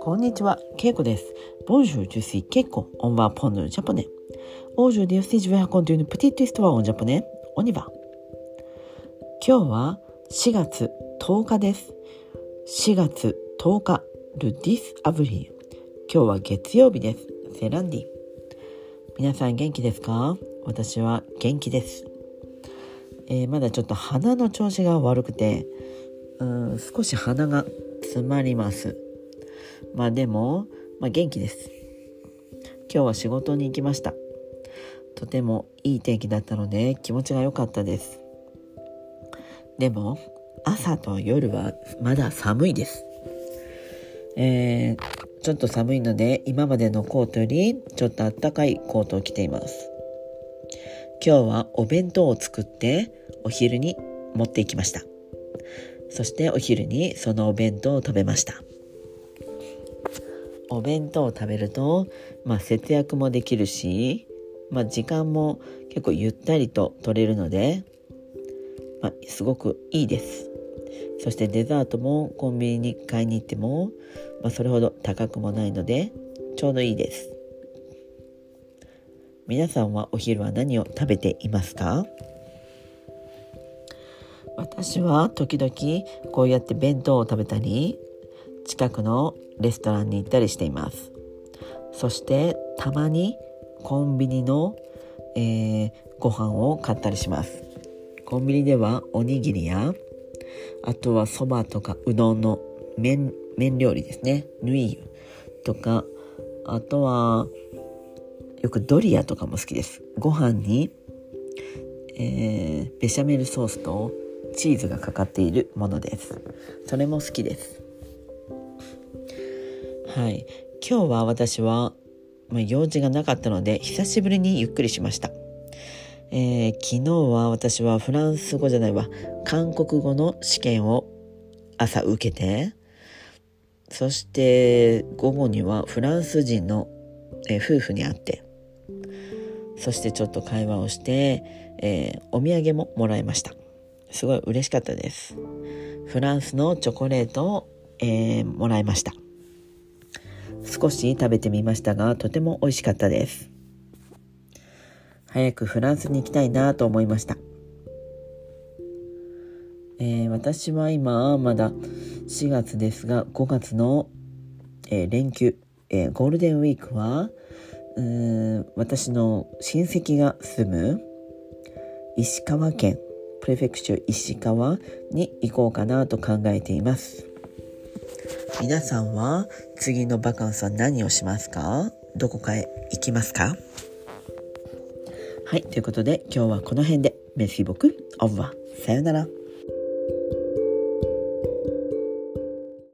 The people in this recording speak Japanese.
こんにちは、ケイコです。 Bonjour, je suis ケイコ, on va apprendre le japonais. Aujourd'hui, c'est une toute petite histoire, en japonais, on y va.今日は4月10日です。4月10日、 le dix avril。今日は月曜日です。 C'est lundi。皆さん元気ですか私は元気です。えー、まだちょっと鼻の調子が悪くて、うん少し鼻が詰まります。まあでも、まあ、元気です。今日は仕事に行きました。とてもいい天気だったので気持ちが良かったです。でも朝と夜はまだ寒いです。えー、ちょっと寒いので今までのコートよりちょっとあったかいコートを着ています。今日はお弁当を作ってお昼に持っていきました。そしてお昼にそのお弁当を食べました。お弁当を食べると、まあ、節約もできるし、まあ、時間も結構ゆったりと取れるので、まあ、すごくいいです。そしてデザートもコンビニに買いに行っても、まあ、それほど高くもないのでちょうどいいです。皆さんはお昼は何を食べていますか？私は時々こうやって弁当を食べたり近くのレストランに行ったりしています。そしてたまにコンビニの、えー、ご飯を買ったりします。コンビニではおにぎりやあとはそばとかうどんの麺料理ですね。ヌイユとかあとはよくドリアとかも好きです。ご飯に、えー、ベシャメルソースとチーズがかかっているものです。それも好きです。はい。今日は私は、まあ、用事がなかったので久しぶりにゆっくりしました、えー、昨日は私はフランス語じゃないわ。韓国語の試験を朝受けてそして午後にはフランス人の、えー、夫婦に会ってそしてちょっと会話をして、えー、お土産ももらいましたすごい嬉しかったですフランスのチョコレートを、えー、もらいました少し食べてみましたが、とても美味しかったです。早くフランスに行きたいなと思いました。えー、私は今、まだ4月ですが、5月の、え、連休、え、ゴールデンウィークは、私の親戚が住む石川県プレフェクチュ石川に行こうかなと考えています。皆さんは次のバカンスは何をしますか？どこかへ行きますか？はい、ということで今日はこの辺で。メシボク、オーバー。さよなら。